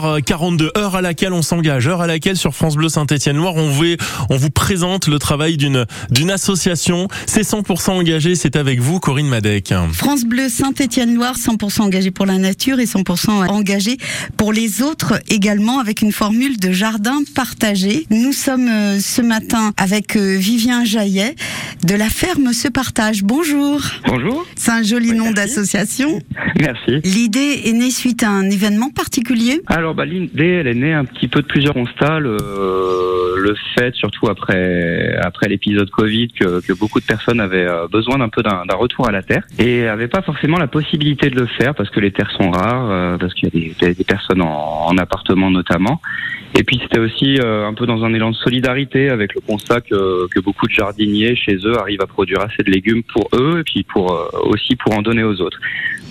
42 heures à laquelle on s'engage, heure à laquelle sur France Bleu Saint-Étienne-Loire on vous, on vous présente le travail d'une association. C'est 100% engagé, c'est avec vous Corinne Madec. France Bleu Saint-Étienne-Loire 100% engagé pour la nature et 100% engagé pour les autres également avec une formule de jardin partagé. Nous sommes euh, ce matin avec euh, Vivien Jaillet de la ferme Se Partage. Bonjour. Bonjour. C'est un joli nom d'association. Merci. L'idée est née suite à un événement particulier Alors, bah, l'idée, elle est née un petit peu de plusieurs constats. Le, le fait, surtout après, après l'épisode Covid, que, que, beaucoup de personnes avaient euh, besoin d'un peu d'un retour à la terre et n'avaient pas forcément la possibilité de le faire parce que les terres sont rares, euh, parce qu'il y a des, des personnes en, en, appartement notamment. Et puis c'était aussi euh, un peu dans un élan de solidarité avec le constat que, que beaucoup de jardiniers chez eux arrivent à produire assez de légumes pour eux et puis pour aussi pour en donner aux autres.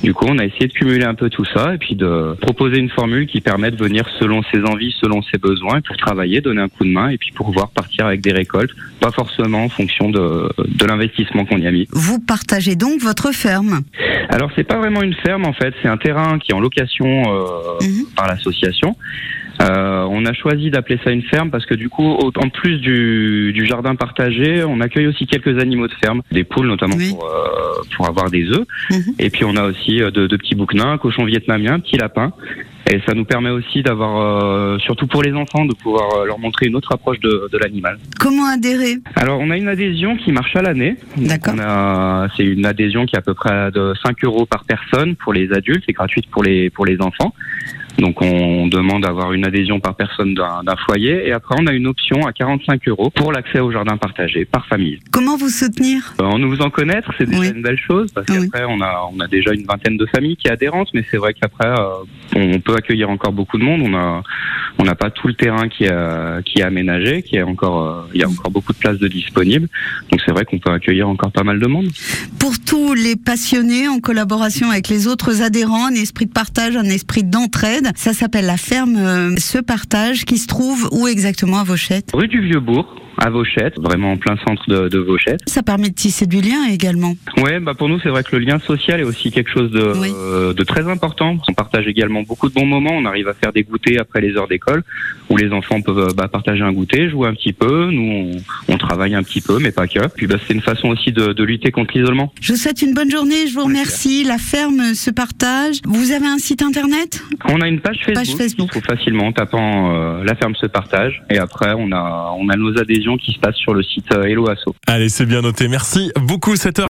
Du coup, on a essayé de cumuler un peu tout ça et puis de proposer une formule qui permet de venir selon ses envies, selon ses besoins, pour travailler, donner un coup de main et puis pour pouvoir partir avec des récoltes, pas forcément en fonction de, de l'investissement qu'on y a mis. Vous partagez donc votre ferme? Alors, c'est pas vraiment une ferme en fait, c'est un terrain qui est en location euh, mmh. par l'association. Euh, on a choisi d'appeler ça une ferme parce que du coup, en plus du, du, jardin partagé, on accueille aussi quelques animaux de ferme, des poules notamment oui. pour, euh, pour, avoir des œufs. Mmh. Et puis on a aussi de, de petits bouquenins, cochons vietnamiens, petits lapins. Et ça nous permet aussi d'avoir, euh, surtout pour les enfants, de pouvoir leur montrer une autre approche de, de l'animal. Comment adhérer? Alors, on a une adhésion qui marche à l'année. D'accord. C'est une adhésion qui est à peu près de 5 euros par personne pour les adultes et gratuite pour les, pour les enfants. Donc on demande d'avoir une adhésion par personne d'un foyer et après on a une option à 45 euros pour l'accès au jardin partagé par famille. Comment vous soutenir? En nous faisant connaître, c'est déjà oui. une belle chose parce qu'après oui. on a on a déjà une vingtaine de familles qui adhérentes, mais c'est vrai qu'après euh, on peut accueillir encore beaucoup de monde. On a on n'a pas tout le terrain qui est qui est aménagé, qui est encore euh, il y a encore beaucoup de places de disponibles. Donc c'est vrai qu'on peut accueillir encore pas mal de monde. Pour tous les passionnés en collaboration avec les autres adhérents, un esprit de partage, un esprit d'entraide. Ça s'appelle la ferme euh, Ce Partage qui se trouve où exactement à Vauchette? Rue du Vieux-Bourg à Vauchette, vraiment en plein centre de, de, Vauchette. Ça permet de tisser du lien également. Ouais, bah pour nous c'est vrai que le lien social est aussi quelque chose de, oui. euh, de très important. On partage également beaucoup de bons moments. On arrive à faire des goûters après les heures d'école où les enfants peuvent bah, partager un goûter, jouer un petit peu. Nous on, on, travaille un petit peu, mais pas que. Puis bah, c'est une façon aussi de, de lutter contre l'isolement. Je vous souhaite une bonne journée. Je vous remercie. La ferme se partage. Vous avez un site internet? On a une page Facebook. Page Facebook. Qui se trouve facilement en tapant euh, la ferme se partage. Et après on a on a nos adhésions qui se passe sur le site Hello Asso. Allez, c'est bien noté. Merci beaucoup, cette heure.